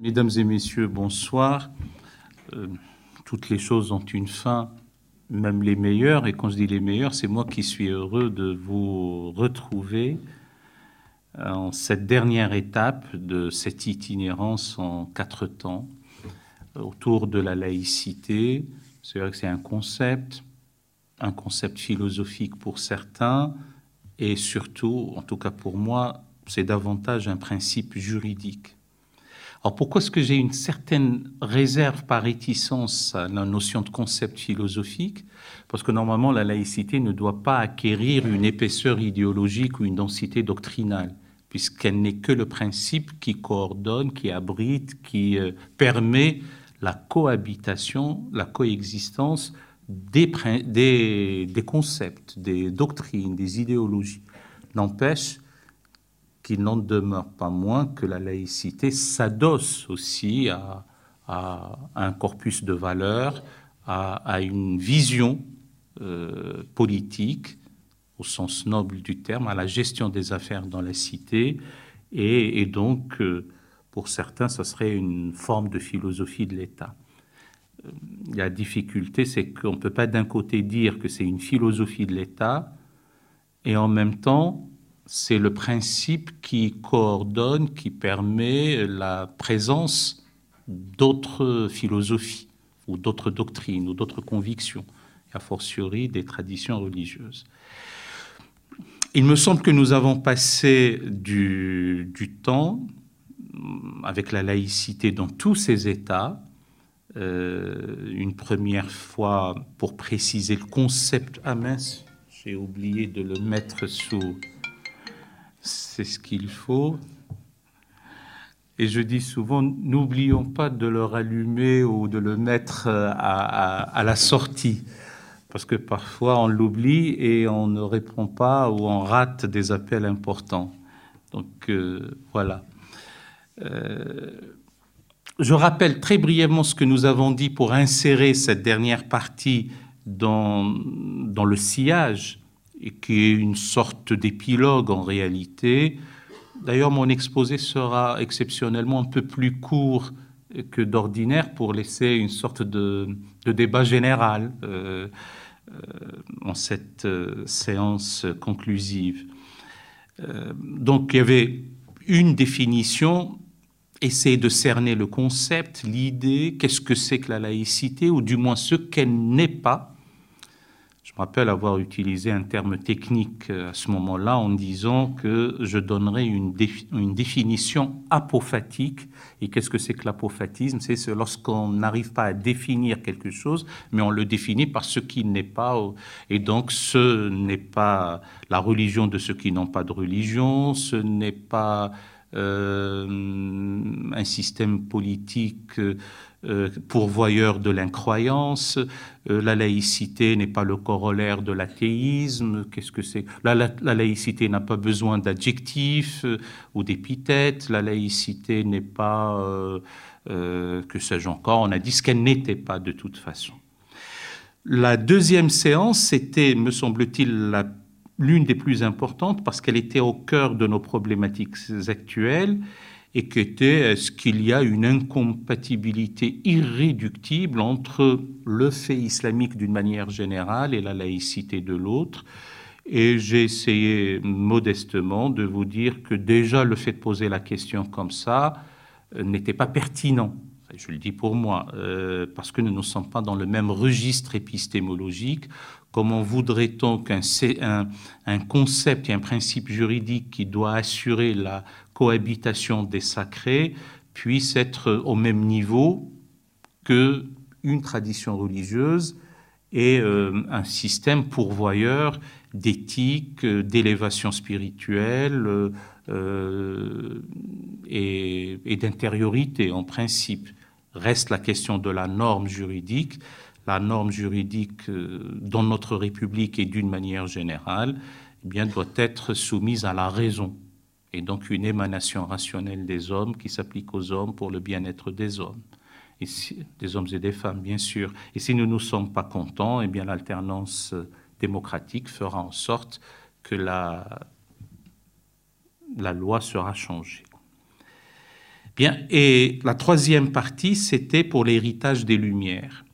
Mesdames et messieurs, bonsoir. Euh, toutes les choses ont une fin, même les meilleures. Et quand je dis les meilleures, c'est moi qui suis heureux de vous retrouver en cette dernière étape de cette itinérance en quatre temps autour de la laïcité. C'est vrai que c'est un concept, un concept philosophique pour certains, et surtout, en tout cas pour moi, c'est davantage un principe juridique. Alors pourquoi est-ce que j'ai une certaine réserve par réticence à la notion de concept philosophique? Parce que normalement la laïcité ne doit pas acquérir une épaisseur idéologique ou une densité doctrinale, puisqu'elle n'est que le principe qui coordonne, qui abrite, qui euh, permet la cohabitation, la coexistence des, concepts, des doctrines, des idéologies. N'empêche qu'il n'en demeure pas moins que la laïcité s'adosse aussi à, un corpus de valeurs, à, une vision euh, politique, au sens noble du terme, à la gestion des affaires dans la cité, et, donc, euh, pour certains, ça serait une forme de philosophie de l'État. Euh, la difficulté, c'est qu'on ne peut pas d'un côté dire que c'est une philosophie de l'État, et en même temps c'est le principe qui coordonne, qui permet la présence d'autres philosophies ou d'autres doctrines ou d'autres convictions, a fortiori des traditions religieuses. Il me semble que nous avons passé du, temps avec la laïcité dans tous ces États, euh, une première fois pour préciser le concept. Ah j'ai oublié de le mettre sous c'est ce qu'il faut. Et je dis souvent, n'oublions pas de le rallumer ou de le mettre euh, à, la sortie, parce que parfois on l'oublie et on ne répond pas ou on rate des appels importants. Donc euh, voilà. Euh, je rappelle très brièvement ce que nous avons dit pour insérer cette dernière partie dans, dans le sillage et qui est une sorte d'épilogue en réalité. D'ailleurs, mon exposé sera exceptionnellement un peu plus court que d'ordinaire pour laisser une sorte de, débat général euh, euh, en cette euh, séance conclusive. donc, il y avait une définition, essayer de cerner le concept, l'idée, qu'est-ce que c'est que la laïcité, ou du moins ce qu'elle n'est pas me rappelle avoir utilisé un terme technique euh, à ce moment-là en disant que je donnerais une, définition apophatique. Et qu'est-ce que c'est que l'apophatisme? C'est lorsqu'on n'arrive pas à définir quelque chose, mais on le définit par ce qui n'est pas. Et donc, ce n'est pas la religion de ceux qui n'ont pas de religion, ce n'est pas euh, un système politique. Euh, pourvoyeur de l'incroyance. Euh, la laïcité n'est pas le corollaire de l'athéisme. Qu'est-ce que c'est? La, laïcité n'a pas besoin d'adjectifs euh, ou d'épithètes. La laïcité n'est pas, que sais-je encore, on a dit ce qu'elle n'était pas de toute façon. La deuxième séance, c'était, me semble-t-il, l'une des plus importantes parce qu'elle était au cœur de nos problématiques actuelles et qu'était est-ce qu'il y a une incompatibilité irréductible entre le fait islamique d'une manière générale et la laïcité de l'autre? Et j'ai essayé modestement de vous dire que déjà le fait de poser la question comme ça euh, n'était pas pertinent. Je le dis pour moi, euh, parce que nous ne sommes pas dans le même registre épistémologique. Comment voudrait-on qu'un un, concept et un principe juridique qui doit assurer la cohabitation des sacrés puisse être au même niveau que une tradition religieuse et euh, un système pourvoyeur d'éthique, d'élévation spirituelle euh, et, d'intériorité en principe. Reste la question de la norme juridique la norme juridique euh, dans notre République et d'une manière générale, eh bien, doit être soumise à la raison et donc une émanation rationnelle des hommes qui s'applique aux hommes pour le bien-être des hommes, et des hommes et des femmes, bien sûr. Et si nous ne nous sommes pas contents, eh bien, l'alternance démocratique fera en sorte que la, la loi sera changée. Bien, et la troisième partie, c'était pour l'héritage des Lumières.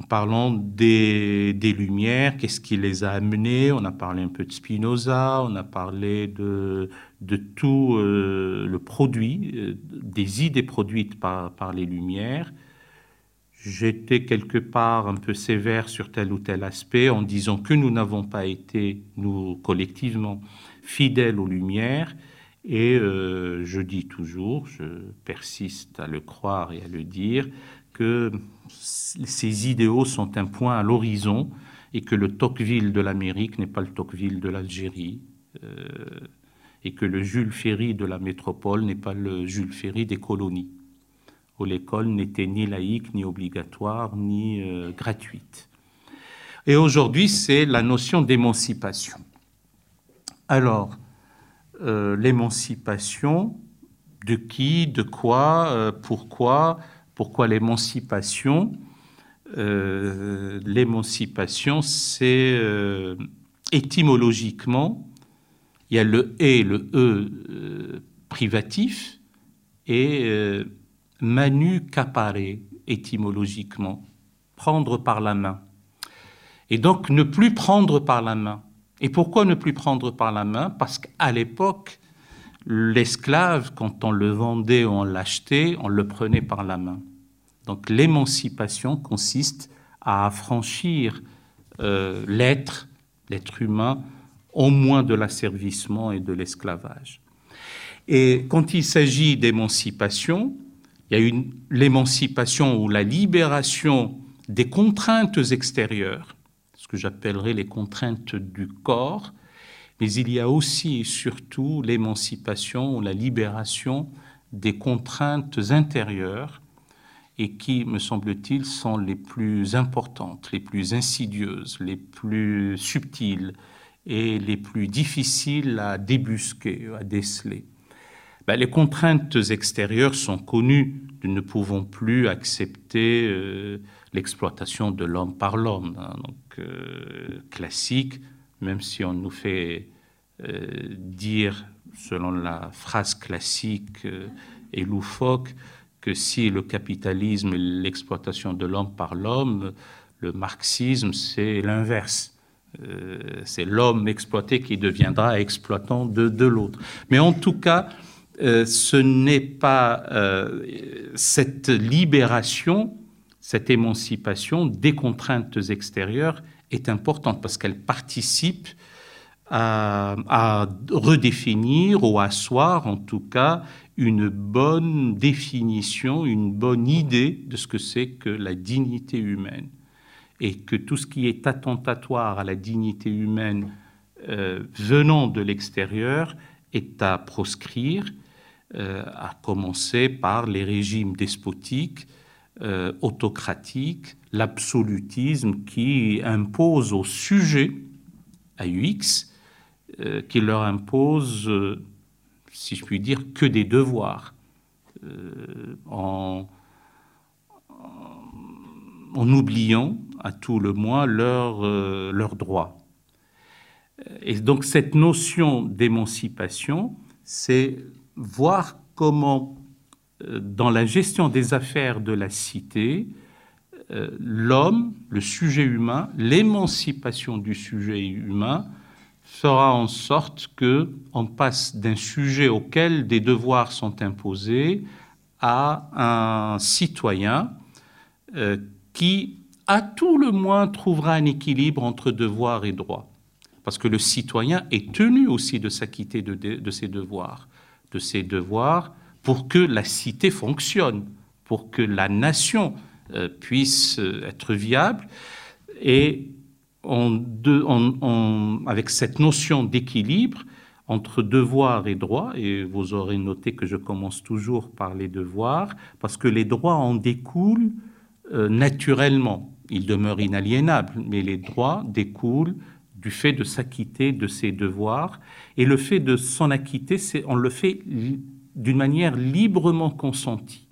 En parlant des, Lumières, qu'est-ce qui les a amenés On a parlé un peu de Spinoza, on a parlé de, tout euh, le produit, euh, des idées produites par, par les Lumières. J'étais quelque part un peu sévère sur tel ou tel aspect en disant que nous n'avons pas été, nous collectivement, fidèles aux Lumières. Et euh, je dis toujours, je persiste à le croire et à le dire, que ces idéaux sont un point à l'horizon et que le Tocqueville de l'Amérique n'est pas le Tocqueville de l'Algérie. Euh, et que le Jules Ferry de la métropole n'est pas le Jules Ferry des colonies, où l'école n'était ni laïque, ni obligatoire, ni euh, gratuite. Et aujourd'hui, c'est la notion d'émancipation. Alors, euh, l'émancipation, de qui, de quoi, pourquoi, pourquoi l'émancipation L'émancipation, c'est étymologiquement il y a le et, le e euh, privatif, et euh, manu capare, étymologiquement, prendre par la main. Et donc ne plus prendre par la main. Et pourquoi ne plus prendre par la main? Parce qu'à l'époque, l'esclave, quand on le vendait ou on l'achetait, on le prenait par la main. Donc l'émancipation consiste à affranchir euh, l'être, l'être humain, au moins de l'asservissement et de l'esclavage. Et quand il s'agit d'émancipation, il y a l'émancipation ou la libération des contraintes extérieures, ce que j'appellerais les contraintes du corps, mais il y a aussi et surtout l'émancipation ou la libération des contraintes intérieures et qui, me semble-t-il, sont les plus importantes, les plus insidieuses, les plus subtiles, et les plus difficiles à débusquer, à déceler. Ben, les contraintes extérieures sont connues. Nous ne pouvons plus accepter euh, l'exploitation de l'homme par l'homme, hein, donc euh, classique, même si on nous fait dire, selon la phrase classique et loufoque, que si le capitalisme est l'exploitation de l'homme par l'homme, le marxisme, c'est l'inverse. Euh, c'est l'homme exploité qui deviendra exploitant de, l'autre. Mais en tout cas, euh, ce n'est pas euh, cette libération, cette émancipation des contraintes extérieures est importante parce qu'elle participe à, à, redéfinir ou à asseoir en tout cas une bonne définition, une bonne idée de ce que c'est que la dignité humaine. Et que tout ce qui est attentatoire à la dignité humaine euh, venant de l'extérieur est à proscrire, euh, à commencer par les régimes despotiques, euh, autocratiques, l'absolutisme qui impose aux sujets, à UX, qui leur impose, si je puis dire, que des devoirs. en en oubliant à tout le moins leurs euh, droits. Et donc cette notion d'émancipation, c'est voir comment, euh, dans la gestion des affaires de la cité, euh, l'homme, le sujet humain, l'émancipation du sujet humain fera en sorte que on passe d'un sujet auquel des devoirs sont imposés à un citoyen qui, à tout le moins, trouvera un équilibre entre devoir et droit. Parce que le citoyen est tenu aussi de s'acquitter de, ses devoirs, de ses devoirs pour que la cité fonctionne, pour que la nation euh, puisse euh, être viable. Et avec cette notion d'équilibre entre devoir et droit, et vous aurez noté que je commence toujours par les devoirs, parce que les droits en découlent euh, naturellement. Il demeure inaliénable, mais les droits découlent du fait de s'acquitter de ses devoirs. Et le fait de s'en acquitter, on le fait d'une manière librement consentie.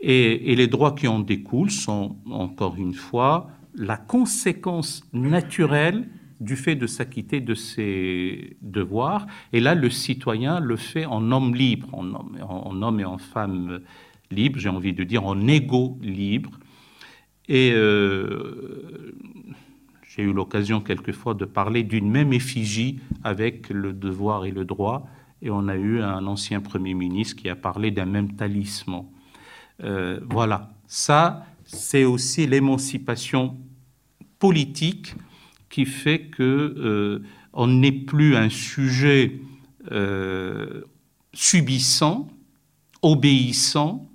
Et, les droits qui en découlent sont, encore une fois, la conséquence naturelle du fait de s'acquitter de ses devoirs. Et là, le citoyen le fait en homme libre, en homme, et en femme libre, j'ai envie de dire en égaux libre. Et euh, j'ai eu l'occasion quelquefois de parler d'une même effigie avec le devoir et le droit, et on a eu un ancien Premier ministre qui a parlé d'un même talisman. Euh, voilà, ça, c'est aussi l'émancipation politique qui fait que euh, on n'est plus un sujet euh, subissant, obéissant,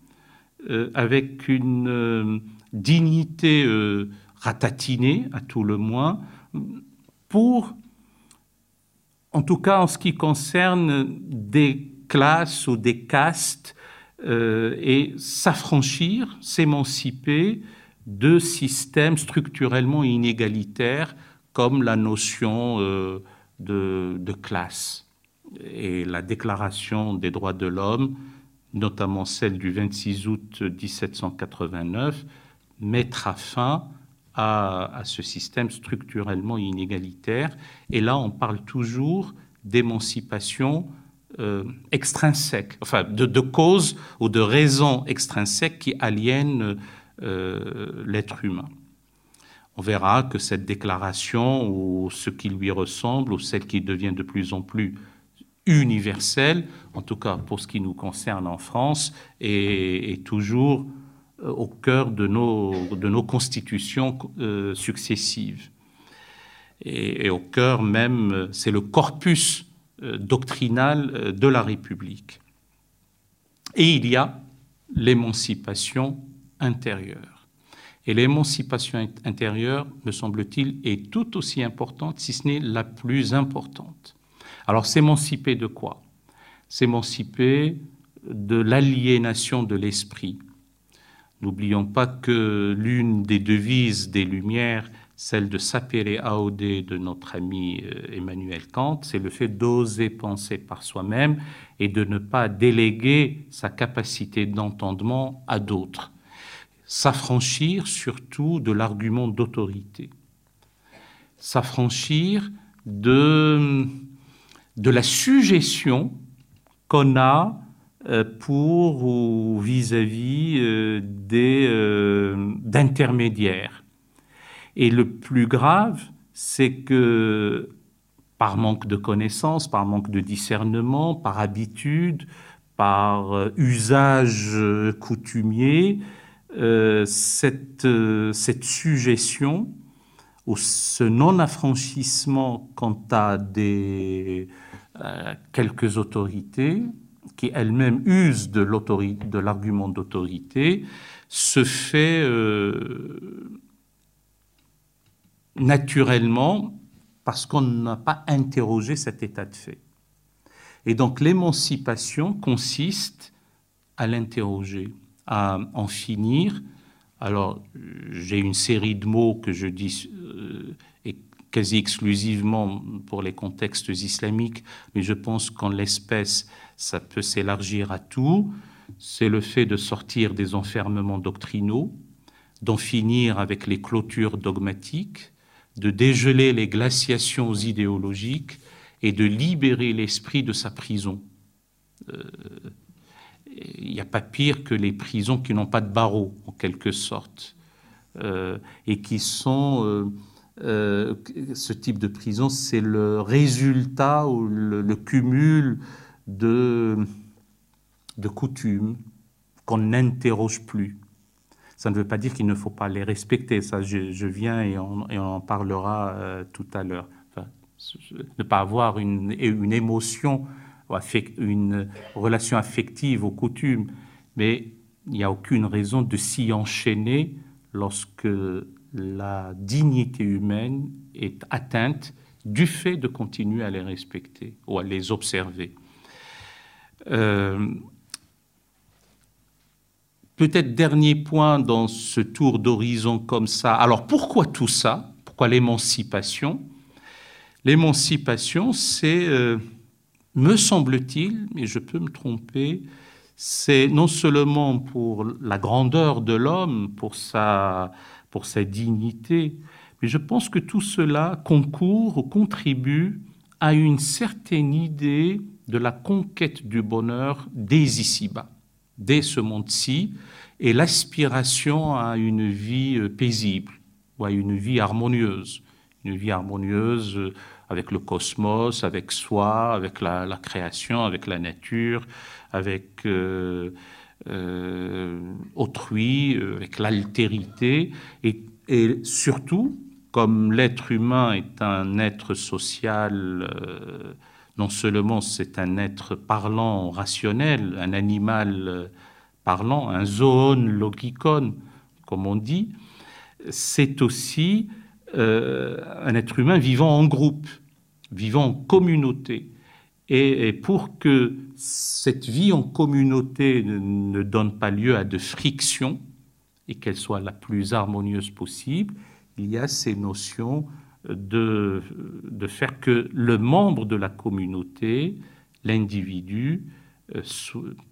avec une dignité ratatinée, à tout le moins, pour en tout cas en ce qui concerne des classes ou des castes, euh, et s'affranchir, s'émanciper de systèmes structurellement inégalitaires comme la notion euh, de, classe. Et la Déclaration des droits de l'homme, notamment celle du 26 août 1789, mettra fin à, ce système structurellement inégalitaire. Et là, on parle toujours d'émancipation euh, extrinsèque, enfin de, causes ou de raisons extrinsèques qui aliènent euh, l'être humain. On verra que cette déclaration, ou ce qui lui ressemble, ou celle qui devient de plus en plus universelle, en tout cas pour ce qui nous concerne en France, est toujours euh, au cœur de nos, de nos constitutions successives. Et, au cœur même, c'est le corpus euh, doctrinal de la République. Et il y a l'émancipation intérieure. Et l'émancipation intérieure, me semble-t-il, est tout aussi importante, si ce n'est la plus importante. Alors s'émanciper de quoi? S'émanciper de l'aliénation de l'esprit, N'oublions pas que l'une des devises des Lumières, celle de sapere aude de notre ami euh, Emmanuel Kant, c'est le fait d'oser penser par soi-même et de ne pas déléguer sa capacité d'entendement à d'autres. S'affranchir surtout de l'argument d'autorité. S'affranchir de, la suggestion qu'on a euh, pour ou vis-à-vis euh, d'intermédiaires. Et le plus grave, c'est que par manque de connaissances, par manque de discernement, par habitude, par usage coutumier, cette, cette suggestion ou ce non-affranchissement quant à des, quelques autorités qui elle-même use de l'argument d'autorité, se fait euh, naturellement parce qu'on n'a pas interrogé cet état de fait. Et donc l'émancipation consiste à l'interroger, à en finir. Alors j'ai une série de mots que je dis euh, quasi exclusivement pour les contextes islamiques, mais je pense qu'en l'espèce, ça peut s'élargir à tout, c'est le fait de sortir des enfermements doctrinaux, d'en finir avec les clôtures dogmatiques, de dégeler les glaciations idéologiques et de libérer l'esprit de sa prison. Euh, il n'y a pas pire que les prisons qui n'ont pas de barreaux, en quelque sorte, euh, et qui sont... Euh, ce type de prison, c'est le résultat ou le cumul de, de coutumes qu'on n'interroge plus. Ça ne veut pas dire qu'il ne faut pas les respecter. Ça, je, viens et on, en parlera euh, tout à l'heure. ne pas avoir une, émotion, une relation affective aux coutumes, mais il n'y a aucune raison de s'y enchaîner lorsque la dignité humaine est atteinte du fait de continuer à les respecter ou à les observer. Euh, peut-être dernier point dans ce tour d'horizon comme ça. Alors pourquoi tout ça? Pourquoi l'émancipation? L'émancipation, c'est, euh, me semble-t-il, mais je peux me tromper, c'est non seulement pour la grandeur de l'homme, pour sa, pour sa dignité, Mais je pense que tout cela concourt ou contribue à une certaine idée de la conquête du bonheur dès ici-bas, dès ce monde-ci, et l'aspiration à une vie euh, paisible ou à une vie harmonieuse. Une vie harmonieuse euh, avec le cosmos, avec soi, avec la, création, avec la nature, avec euh, autrui, avec l'altérité, et, et, surtout, comme l'être humain est un être social, non seulement c'est un être parlant, rationnel, un animal parlant, un zoon logikon, comme on dit, c'est aussi euh, un être humain vivant en groupe, vivant en communauté. Et, pour que cette vie en communauté ne, donne pas lieu à de frictions et qu'elle soit la plus harmonieuse possible, il y a ces notions de, de faire que le membre de la communauté, l'individu, euh,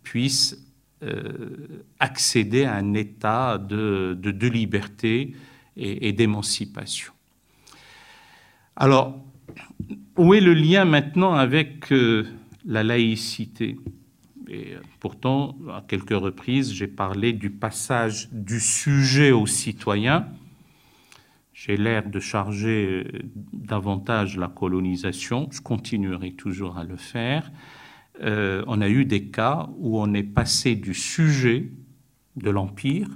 puisse euh, accéder à un état de, de, liberté et, d'émancipation. Alors, où est le lien maintenant avec euh, la laïcité? Pourtant, à quelques reprises, j'ai parlé du passage du sujet au citoyen. J'ai l'air de charger davantage la colonisation, je continuerai toujours à le faire. Euh, on a eu des cas où on est passé du sujet de l'Empire,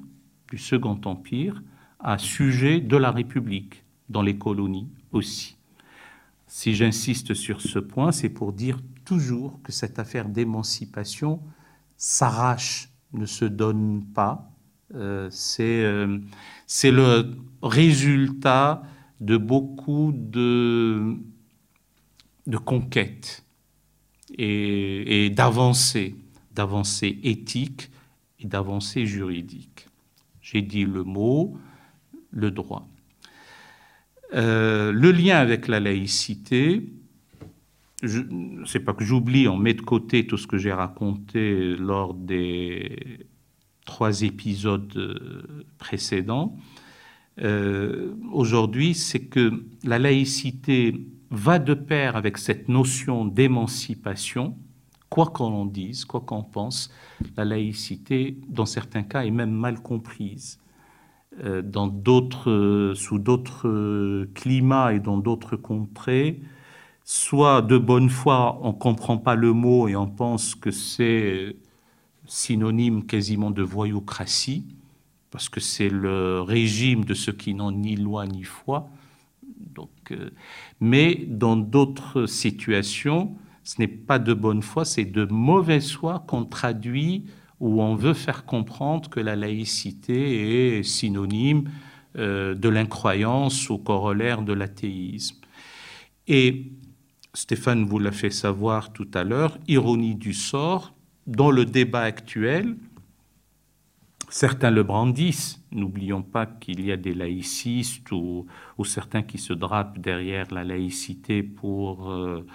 du Second Empire, à sujet de la République, dans les colonies aussi. Si j'insiste sur ce point, c'est pour dire toujours que cette affaire d'émancipation s'arrache, ne se donne pas. Euh, euh, c'est le résultat de beaucoup de, conquêtes et, d'avancées, d'avancées éthiques et d'avancées juridiques. J'ai dit le mot, le droit. Euh, le lien avec la laïcité, sais pas que j'oublie, on met de côté tout ce que j'ai raconté lors des trois épisodes euh, précédents. Euh, aujourd'hui, c'est que la laïcité va de pair avec cette notion d'émancipation, quoi qu'on en dise, quoi qu'on pense, la laïcité, dans certains cas, est même mal comprise. Euh, dans d'autres, sous d'autres climats et dans d'autres contrées, soit de bonne foi, on ne comprend pas le mot et on pense que c'est synonyme quasiment de voyoucratie, parce que c'est le régime de ceux qui n'ont ni loi ni foi, donc, euh, mais dans d'autres situations, ce n'est pas de bonne foi, c'est de mauvaise foi qu'on traduit ou on veut faire comprendre que la laïcité est synonyme euh, de l'incroyance ou corollaire de l'athéisme. Et Stéphane vous l'a fait savoir tout à l'heure, ironie du sort, dans le débat actuel, Certains le brandissent. N'oublions pas qu'il y a des laïcistes ou, certains qui se drapent derrière la laïcité pour euh,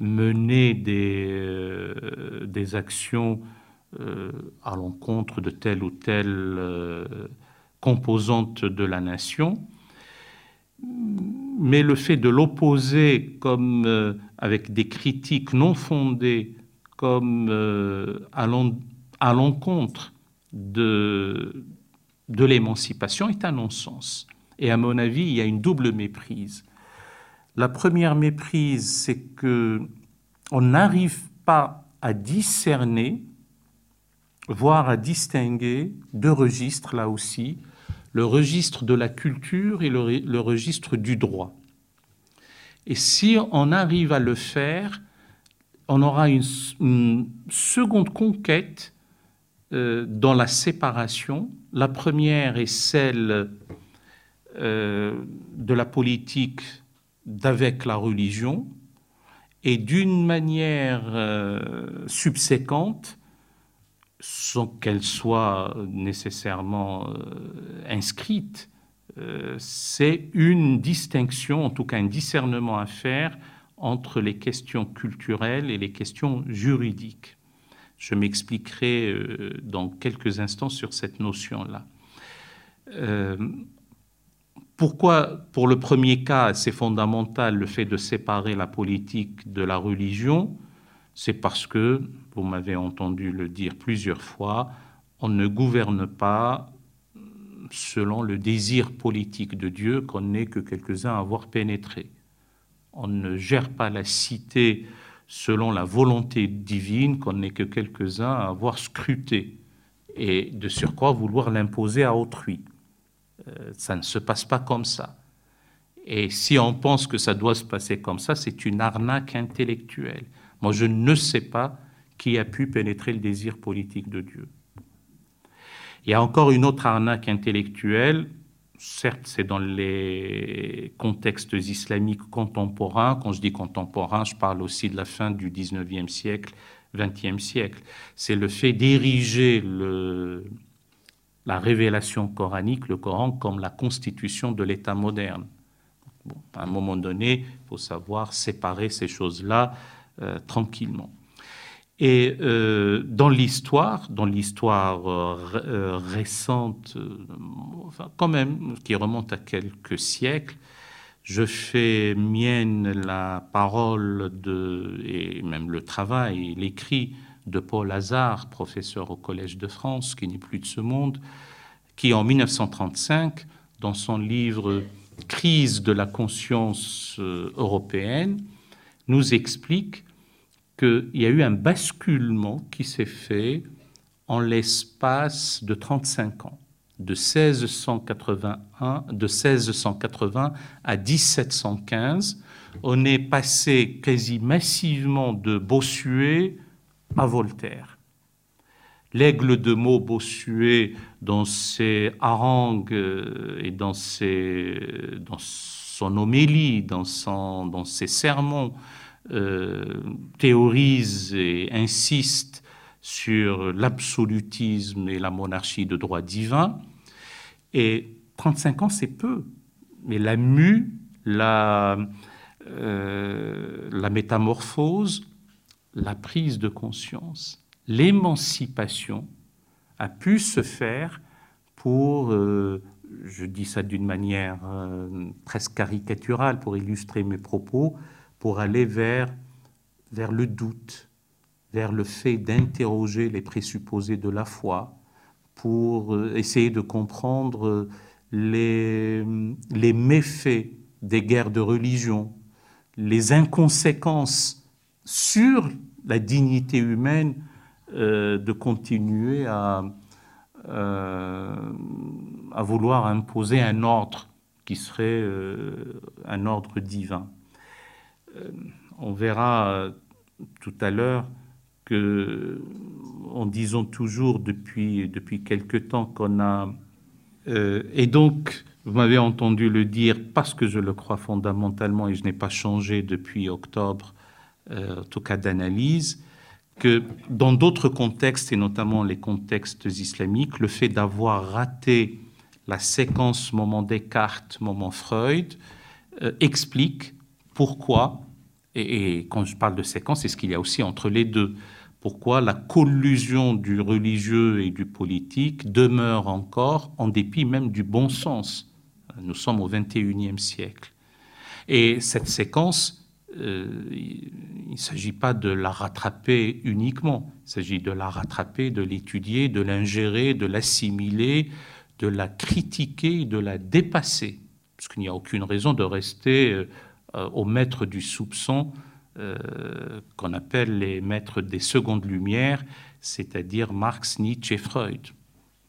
mener des, euh, actions euh, à l'encontre de telle ou telle composante de la nation. Mais le fait de l'opposer comme avec des critiques non fondées, comme à l'encontre de, de l'émancipation est un non-sens. Et à mon avis, il y a une double méprise. La première méprise, c'est que on n'arrive pas à discerner, voire à distinguer deux registres là aussi, le registre de la culture et le, registre du droit. Et si on arrive à le faire, on aura une, seconde conquête euh, dans la séparation. La première est celle euh, de la politique d'avec la religion, et d'une manière euh, subséquente, sans qu'elle soit nécessairement inscrite, c'est une distinction, en tout cas un discernement à faire entre les questions culturelles et les questions juridiques. Je m'expliquerai euh, dans quelques instants sur cette notion-là. Euh, Pourquoi, pour le premier cas, c'est fondamental le fait de séparer la politique de la religion? C'est parce que, vous m'avez entendu le dire plusieurs fois, on ne gouverne pas selon le désir politique de Dieu qu'on n'est que quelques-uns à avoir pénétré. On ne gère pas la cité selon la volonté divine qu'on n'est que quelques-uns à avoir scruté et de surcroît vouloir l'imposer à autrui. Euh, ça ne se passe pas comme ça. Et si on pense que ça doit se passer comme ça, c'est une arnaque intellectuelle. Moi, je ne sais pas qui a pu pénétrer le désir politique de Dieu. Il y a encore une autre arnaque intellectuelle, certes c'est dans les contextes islamiques contemporains, quand je dis contemporain, je parle aussi de la fin du 19e siècle, 20e siècle, c'est le fait d'ériger la révélation coranique, le Coran, comme la constitution de l'État moderne. à un moment donné, il faut savoir séparer ces choses-là euh, tranquillement. Et euh, dans l'histoire, dans l'histoire euh, euh, récente, enfin, quand même, qui remonte à quelques siècles, je fais mienne la parole de, et même le travail, l'écrit de Paul Hazard, professeur au Collège de France, qui n'est plus de ce monde, qui en 1935, dans son livre Crise de la conscience européenne, nous explique qu'il y a eu un basculement qui s'est fait en l'espace de 35 ans, de 1681, de 1680 à 1715. On est passé quasi massivement de Bossuet à Voltaire. L'aigle de mots Bossuet, dans ses harangues et dans, ses, dans son homélie, dans, son, dans ses sermons, euh, théorise et insiste sur l'absolutisme et la monarchie de droit divin. Et 35 ans, c'est peu. Mais la mue, la, euh, la métamorphose, la prise de conscience, l'émancipation a pu se faire pour, euh, je dis ça d'une manière presque caricaturale pour illustrer mes propos, pour aller vers, vers le doute, vers le fait d'interroger les présupposés de la foi, pour euh, essayer de comprendre euh, les, les méfaits des guerres de religion, les inconséquences sur la dignité humaine euh, de continuer à, à vouloir imposer un ordre qui serait un ordre divin. Euh, on verra euh, tout à l'heure que, en disant toujours depuis, depuis quelque temps qu'on a... Euh, et donc, vous m'avez entendu le dire parce que je le crois fondamentalement et je n'ai pas changé depuis octobre, en tout cas d'analyse, que dans d'autres contextes, et notamment les contextes islamiques, le fait d'avoir raté la séquence moment Descartes, moment Freud, explique pourquoi, et, quand je parle de séquence, c'est ce qu'il y a aussi entre les deux, pourquoi la collusion du religieux et du politique demeure encore en dépit même du bon sens? Nous sommes au XXIe siècle. Et cette séquence, euh, il ne s'agit pas de la rattraper uniquement, il s'agit de la rattraper, de l'étudier, de l'ingérer, de l'assimiler, de la critiquer, de la dépasser, parce qu'il n'y a aucune raison de rester euh, aux maîtres du soupçon euh, qu'on appelle les maîtres des secondes lumières, c'est-à-dire Marx, Nietzsche et Freud.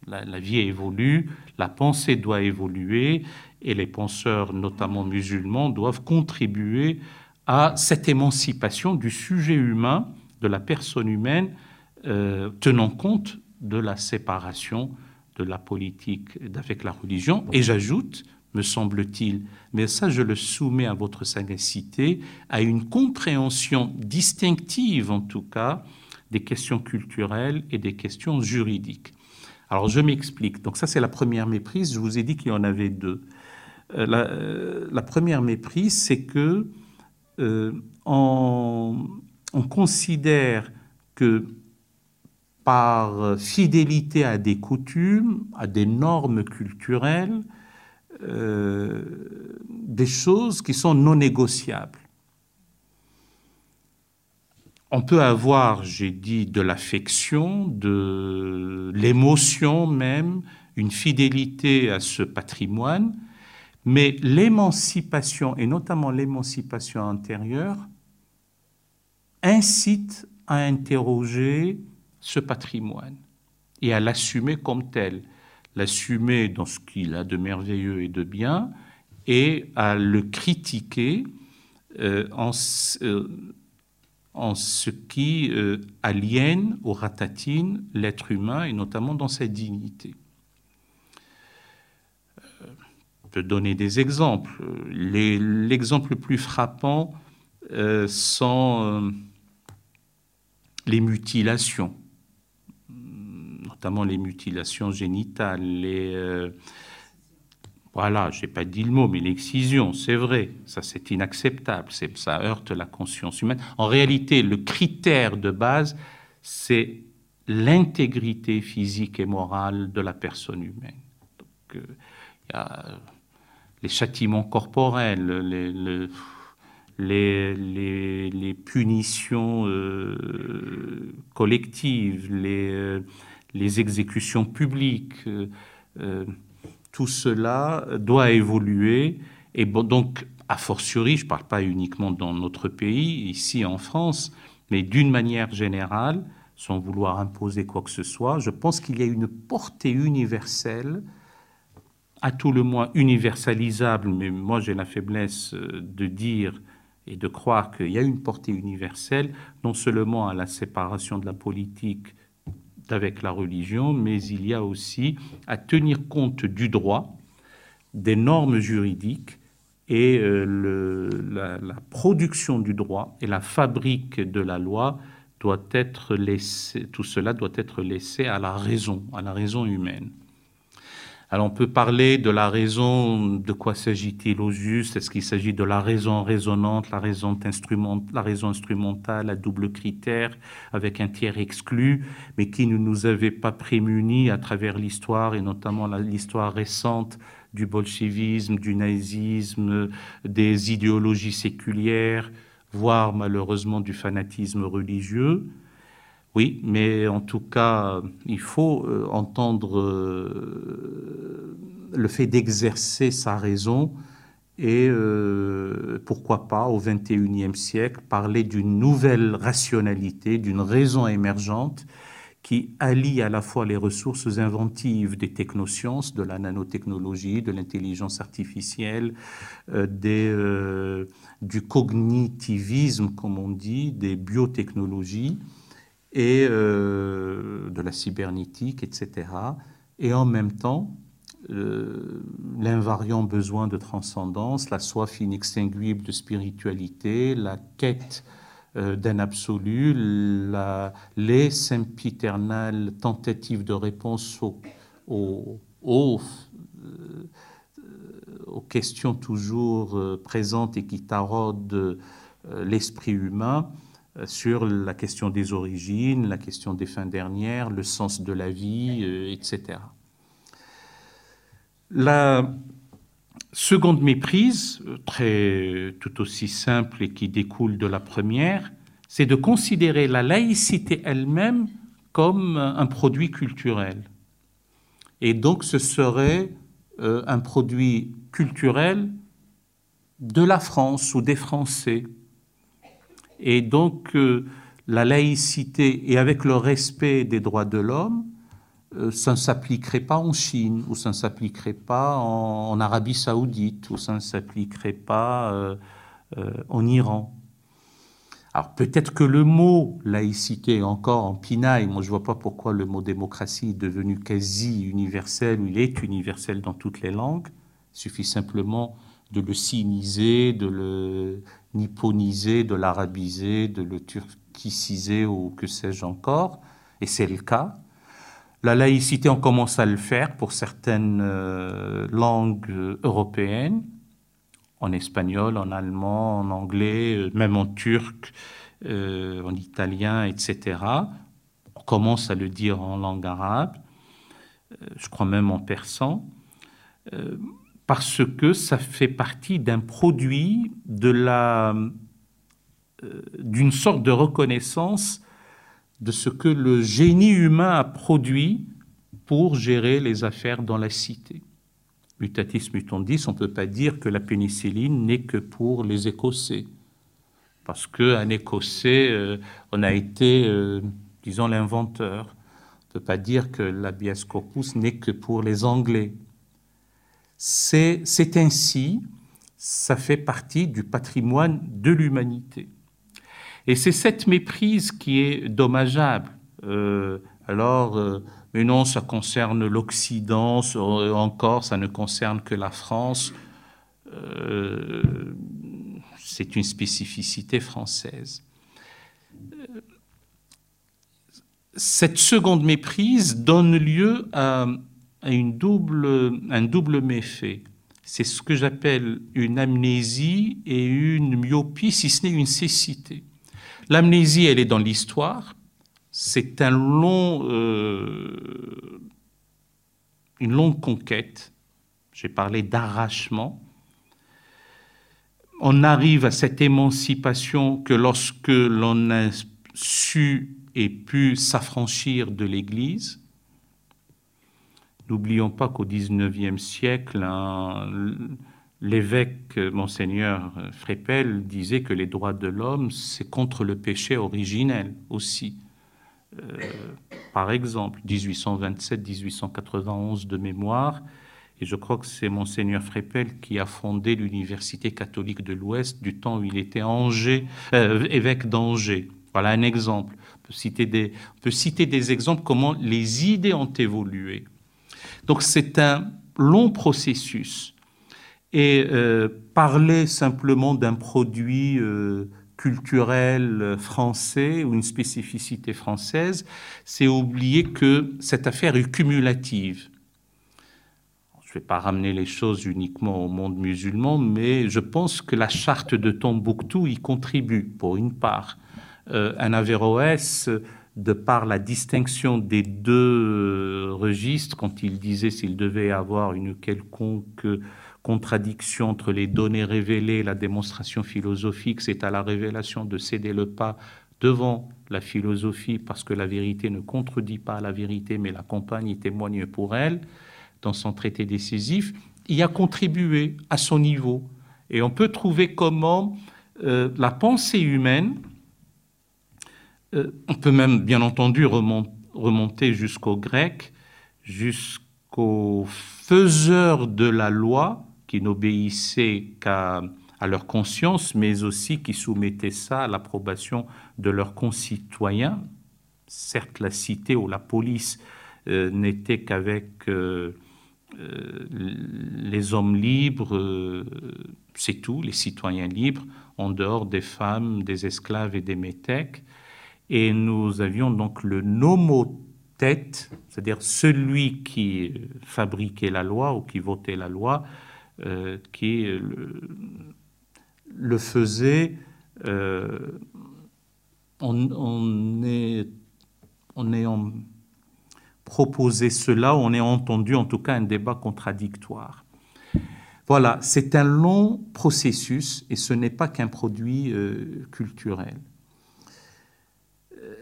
La, vie évolue, la pensée doit évoluer, et les penseurs, notamment musulmans, doivent contribuer à cette émancipation du sujet humain, de la personne humaine, euh, tenant compte de la séparation de la politique avec la religion. Et j'ajoute, me semble-t-il, mais ça je le soumets à votre sagacité, à une compréhension distinctive en tout cas des questions culturelles et des questions juridiques. Alors je m'explique. Donc ça c'est la première méprise, je vous ai dit qu'il y en avait deux. Euh, euh, la, première méprise, c'est que euh, on, on considère que par fidélité à des coutumes, à des normes culturelles, des choses qui sont non négociables. On peut avoir, j'ai dit, de l'affection, de l'émotion même, une fidélité à ce patrimoine, mais l'émancipation, et notamment l'émancipation intérieure, incite à interroger ce patrimoine et à l'assumer comme tel, l'assumer dans ce qu'il a de merveilleux et de bien, et à le critiquer euh, en, euh, en, ce qui euh, aliène ou ratatine l'être humain, et notamment dans sa dignité. On peut donner des exemples. L'exemple le plus frappant sont les mutilations, notamment les mutilations génitales, les... Euh, voilà, je n'ai pas dit le mot, mais l'excision, c'est vrai, ça c'est inacceptable, ça heurte la conscience humaine. En réalité, le critère de base, c'est l'intégrité physique et morale de la personne humaine. Donc, euh, y a les châtiments corporels, les, les, les, punitions euh, collectives, les, euh, les, exécutions publiques, euh, tout cela doit évoluer. Et donc, a fortiori, je ne parle pas uniquement dans notre pays, ici en France, mais d'une manière générale, sans vouloir imposer quoi que ce soit, je pense qu'il y a une portée universelle à tout le moins universalisable, mais moi j'ai la faiblesse de dire et de croire qu'il y a une portée universelle, non seulement à la séparation de la politique avec la religion, mais il y a aussi à tenir compte du droit, des normes juridiques et euh, la, la, production du droit et la fabrique de la loi doit être laissé, tout cela doit être laissé à la raison, à la raison humaine. Alors on peut parler de la raison, de quoi s'agit-il au juste? Est-ce qu'il s'agit de la raison résonante, la raison, la raison instrumentale à double critère, avec un tiers exclu, mais qui ne nous avait pas prémunis à travers l'histoire, et notamment l'histoire récente du bolchevisme, du nazisme, des idéologies séculières, voire malheureusement du fanatisme religieux? Oui, mais en tout cas, il faut euh, entendre euh, le fait d'exercer sa raison et euh, pourquoi pas au XXIe siècle parler d'une nouvelle rationalité, d'une raison émergente qui allie à la fois les ressources inventives des technosciences, de la nanotechnologie, de l'intelligence artificielle, du cognitivisme, comme on dit, des biotechnologies, et euh, de la cybernétique, etc. Et en même temps, euh, l'invariant besoin de transcendance, la soif inextinguible de spiritualité, la quête euh, d'un absolu, les sempiternales tentatives de réponse aux, aux, aux questions toujours présentes et qui taraudent l'esprit humain, sur la question des origines, la question des fins dernières, le sens de la vie, euh, etc. La seconde méprise, très, tout aussi simple et qui découle de la première, c'est de considérer la laïcité elle-même comme un produit culturel. Et donc ce serait euh, un produit culturel de la France ou des Français et donc, euh, la laïcité et avec le respect des droits de l'homme, euh, ça ne s'appliquerait pas en Chine, ou ça ne s'appliquerait pas en, Arabie saoudite, ou ça ne s'appliquerait pas euh, en Iran. Alors peut-être que le mot laïcité encore en pinaille. Moi, je ne vois pas pourquoi le mot démocratie est devenu quasi universel, ou il est universel dans toutes les langues. Il suffit simplement de le siniser, de le nipponiser, de l'arabiser, de le turquiciser ou que sais-je encore, et c'est le cas. La laïcité, on commence à le faire pour certaines euh, langues européennes, en espagnol, en allemand, en anglais, euh, même en turc, euh, en italien, etc. On commence à le dire en langue arabe, je crois même en persan. Parce que ça fait partie d'un produit de la euh, d'une sorte de reconnaissance de ce que le génie humain a produit pour gérer les affaires dans la cité. Mutatis mutandis, on ne peut pas dire que la pénicilline n'est que pour les Écossais. Parce qu'un Écossais, euh, on a été, euh, disons, l'inventeur. On ne peut pas dire que l'habeas corpus n'est que pour les Anglais. C'est ainsi, ça fait partie du patrimoine de l'humanité. Et c'est cette méprise qui est dommageable. Euh, alors, euh, mais non, ça concerne l'Occident, encore, ça ne concerne que la France. Euh, c'est une spécificité française. Cette seconde méprise donne lieu à, une double, un double méfait. C'est ce que j'appelle une amnésie et une myopie, si ce n'est une cécité. L'amnésie, elle est dans l'histoire. C'est un long, euh, une longue conquête. J'ai parlé d'arrachement. On arrive à cette émancipation que lorsque l'on a su et pu s'affranchir de l'Église. N'oublions pas qu'au XIXe siècle, L'évêque monseigneur Frépel disait que les droits de l'homme, c'est contre le péché originel aussi. Euh, par exemple, 1827-1891 de mémoire, et je crois que c'est monseigneur Frépel qui a fondé l'Université catholique de l'Ouest du temps où il était Angers, euh, évêque d'Angers. Voilà un exemple. On peut, citer des, on peut citer des exemples comment les idées ont évolué. Donc c'est un long processus et euh, parler simplement d'un produit euh, culturel français ou une spécificité française, c'est oublier que cette affaire est cumulative. Je ne vais pas ramener les choses uniquement au monde musulman, mais je pense que la charte de Tombouctou y contribue pour une part. Euh, un Averroès, de par la distinction des deux registres, quand il disait s'il devait avoir une quelconque contradiction entre les données révélées et la démonstration philosophique, c'est à la révélation de céder le pas devant la philosophie parce que la vérité ne contredit pas la vérité mais l'accompagne et témoigne pour elle dans son traité décisif, y a contribué à son niveau. Et on peut trouver comment euh, la pensée humaine, euh, on peut même bien entendu remonter jusqu'au grec, jusqu'aux faiseurs de la loi, qui n'obéissaient qu'à leur conscience, mais aussi qui soumettaient ça à l'approbation de leurs concitoyens. Certes, la cité ou la police euh, n'était qu'avec euh, les hommes libres, c'est tout, les citoyens libres, en dehors des femmes, des esclaves et des métèques. Et nous avions donc le nomotète, c'est-à-dire celui qui fabriquait la loi ou qui votait la loi, euh, qui le, faisait. Euh, on, on cela, on est entendu en tout cas un débat contradictoire. Voilà, c'est un long processus et ce n'est pas qu'un produit euh, culturel.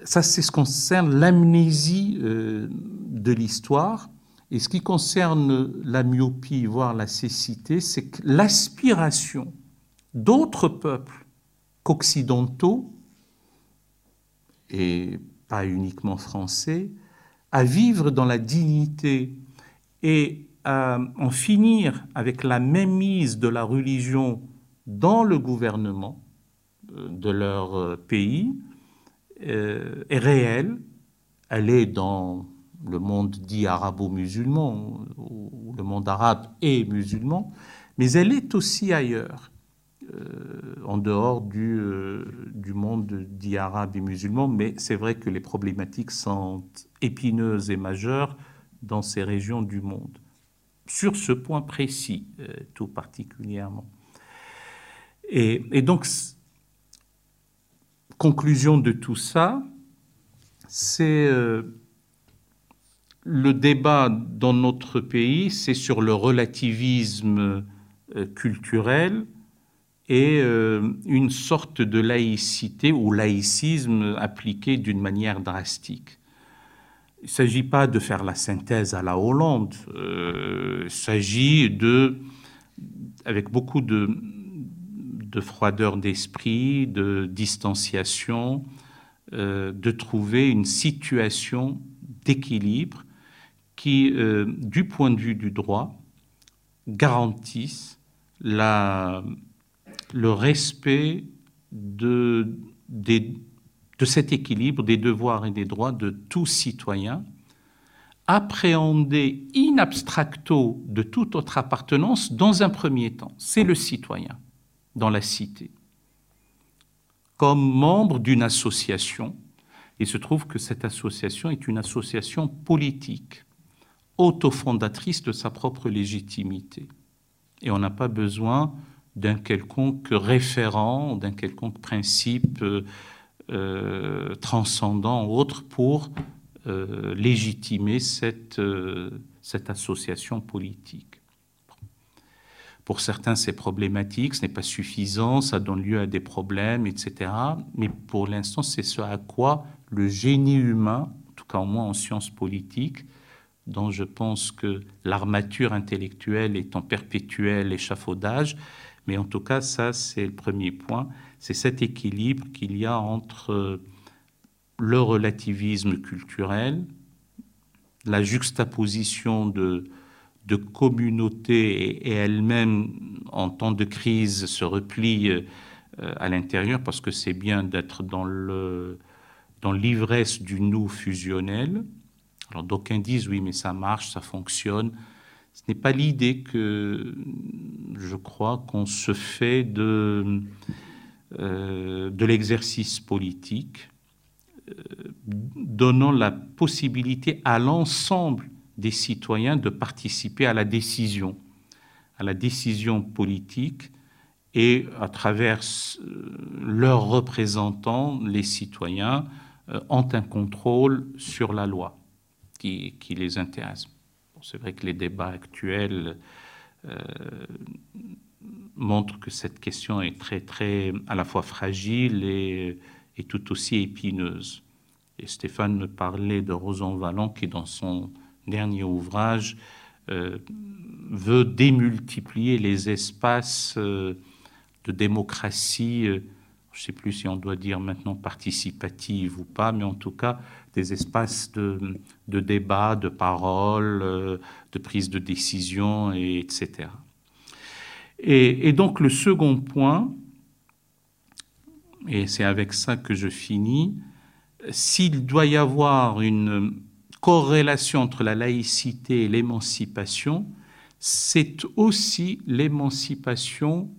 Ça, c'est ce qui concerne l'amnésie de l'histoire. Et ce qui concerne la myopie, voire la cécité, c'est l'aspiration d'autres peuples qu'occidentaux, et pas uniquement français, à vivre dans la dignité et à en finir avec la mémise de la religion dans le gouvernement euh, de leur euh, pays euh, est réelle. Elle est dans le monde dit arabo-musulman, le monde arabe est musulman, mais elle est aussi ailleurs, euh, en dehors du, euh, du monde dit arabe et musulman, mais c'est vrai que les problématiques sont épineuses et majeures dans ces régions du monde, sur ce point précis tout particulièrement. Et donc, conclusion de tout ça, c'est le débat dans notre pays, c'est sur le relativisme euh, culturel et euh, une sorte de laïcité ou laïcisme appliqué d'une manière drastique. Il ne s'agit pas de faire la synthèse à la Hollande, euh, il s'agit de, avec beaucoup de, de froideur d'esprit, de distanciation, de trouver une situation d'équilibre qui, du point de vue du droit, garantisse le respect de, de cet équilibre des devoirs et des droits de tout citoyen, appréhendé in abstracto de toute autre appartenance dans un premier temps. C'est le citoyen dans la cité, comme membre d'une association. Il se trouve que cette association est une association politique, autofondatrice de sa propre légitimité. Et on n'a pas besoin d'un quelconque référent, d'un quelconque principe euh, euh, transcendant ou autre pour euh, légitimer cette, cette association politique. Pour certains, c'est problématique, ce n'est pas suffisant, ça donne lieu à des problèmes, etc. Mais pour l'instant, c'est ce à quoi le génie humain, en tout cas au moins en sciences politiques, dont je pense que l'armature intellectuelle est en perpétuel échafaudage. Mais en tout cas, ça, c'est le premier point. C'est cet équilibre qu'il y a entre le relativisme culturel, la juxtaposition de, de communautés et, elles-mêmes, en temps de crise, se replient euh, à l'intérieur parce que c'est bien d'être dans l'ivresse dans du nous fusionnel, alors d'aucuns disent oui, mais ça marche, ça fonctionne. Ce n'est pas l'idée que je crois qu'on se fait de, euh, de l'exercice politique, euh, donnant la possibilité à l'ensemble des citoyens de participer à la décision, à la décision politique, et à travers euh, leurs représentants, les citoyens, ont un contrôle sur la loi qui, les intéresse. c'est vrai que les débats actuels euh, montrent que cette question est très, très à la fois fragile et, tout aussi épineuse. Et Stéphane me parlait de Rosan Vallon qui, dans son dernier ouvrage, euh, veut démultiplier les espaces euh, de démocratie, je ne sais plus si on doit dire maintenant participative ou pas, mais en tout cas des espaces de, débat, de parole, euh, de prise de décision, et, etc. Et, donc le second point, et c'est avec ça que je finis, s'il doit y avoir une corrélation entre la laïcité et l'émancipation, c'est aussi l'émancipation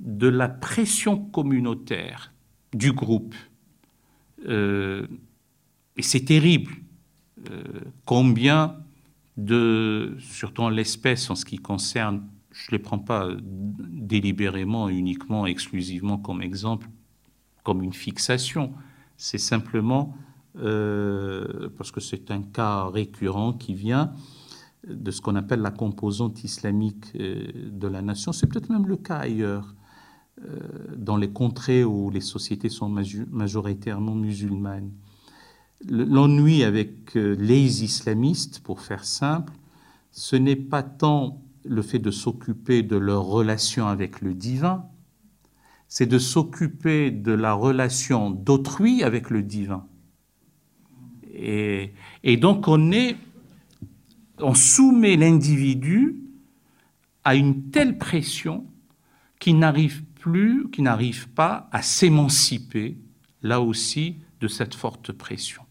de la pression communautaire du groupe. Euh, et c'est terrible. Euh, combien de, surtout en l'espèce, en ce qui concerne, je ne les prends pas délibérément, uniquement, exclusivement comme exemple, comme une fixation. C'est simplement euh, parce que c'est un cas récurrent qui vient de ce qu'on appelle la composante islamique euh, de la nation. C'est peut-être même le cas ailleurs, dans les contrées où les sociétés sont majoritairement musulmanes. L'ennui avec euh, les islamistes, pour faire simple, ce n'est pas tant le fait de s'occuper de leur relation avec le divin, c'est de s'occuper de la relation d'autrui avec le divin. Et, donc on est, on soumet l'individu à une telle pression qu'il n'arrive plus, qu'il n'arrive pas à s'émanciper, là aussi, de cette forte pression.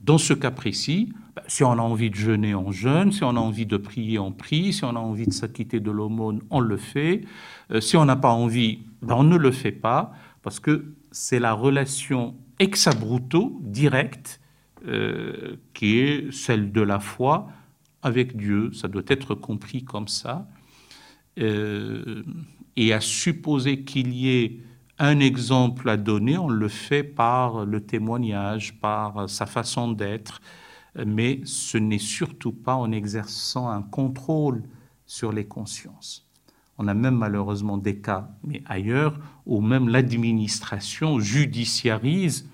Dans ce cas précis, ben, si on a envie de jeûner, on jeûne. Si on a envie de prier, on prie. Si on a envie de s'acquitter de l'aumône, on le fait. Euh, si on n'a pas envie, ben, on ne le fait pas, parce que c'est la relation ex abrupto, directe, euh, qui est celle de la foi avec Dieu. Ça doit être compris comme ça. Euh, et à supposer qu'il y ait un exemple à donner, on le fait par le témoignage, par sa façon d'être, mais ce n'est surtout pas en exerçant un contrôle sur les consciences. On a même malheureusement des cas, mais ailleurs, où même l'administration judiciarise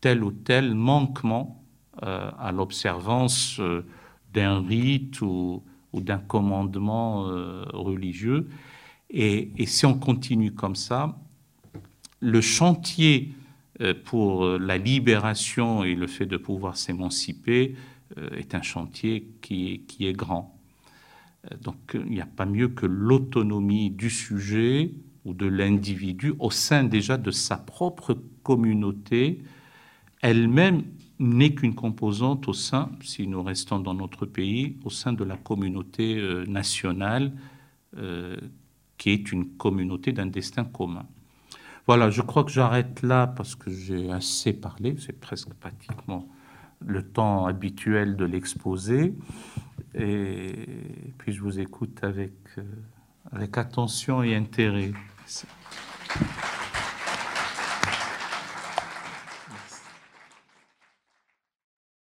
tel ou tel manquement euh, à l'observance euh, d'un rite ou, d'un commandement euh, religieux. Et, si on continue comme ça, le chantier pour la libération et le fait de pouvoir s'émanciper est un chantier qui est grand. Donc il n'y a pas mieux que l'autonomie du sujet ou de l'individu au sein déjà de sa propre communauté, elle-même n'est qu'une composante au sein, si nous restons dans notre pays, au sein de la communauté euh, nationale, euh, qui est une communauté d'un destin commun. Voilà, je crois que j'arrête là parce que j'ai assez parlé, c'est presque pratiquement le temps habituel de l'exposer et puis je vous écoute avec, euh, avec attention et intérêt.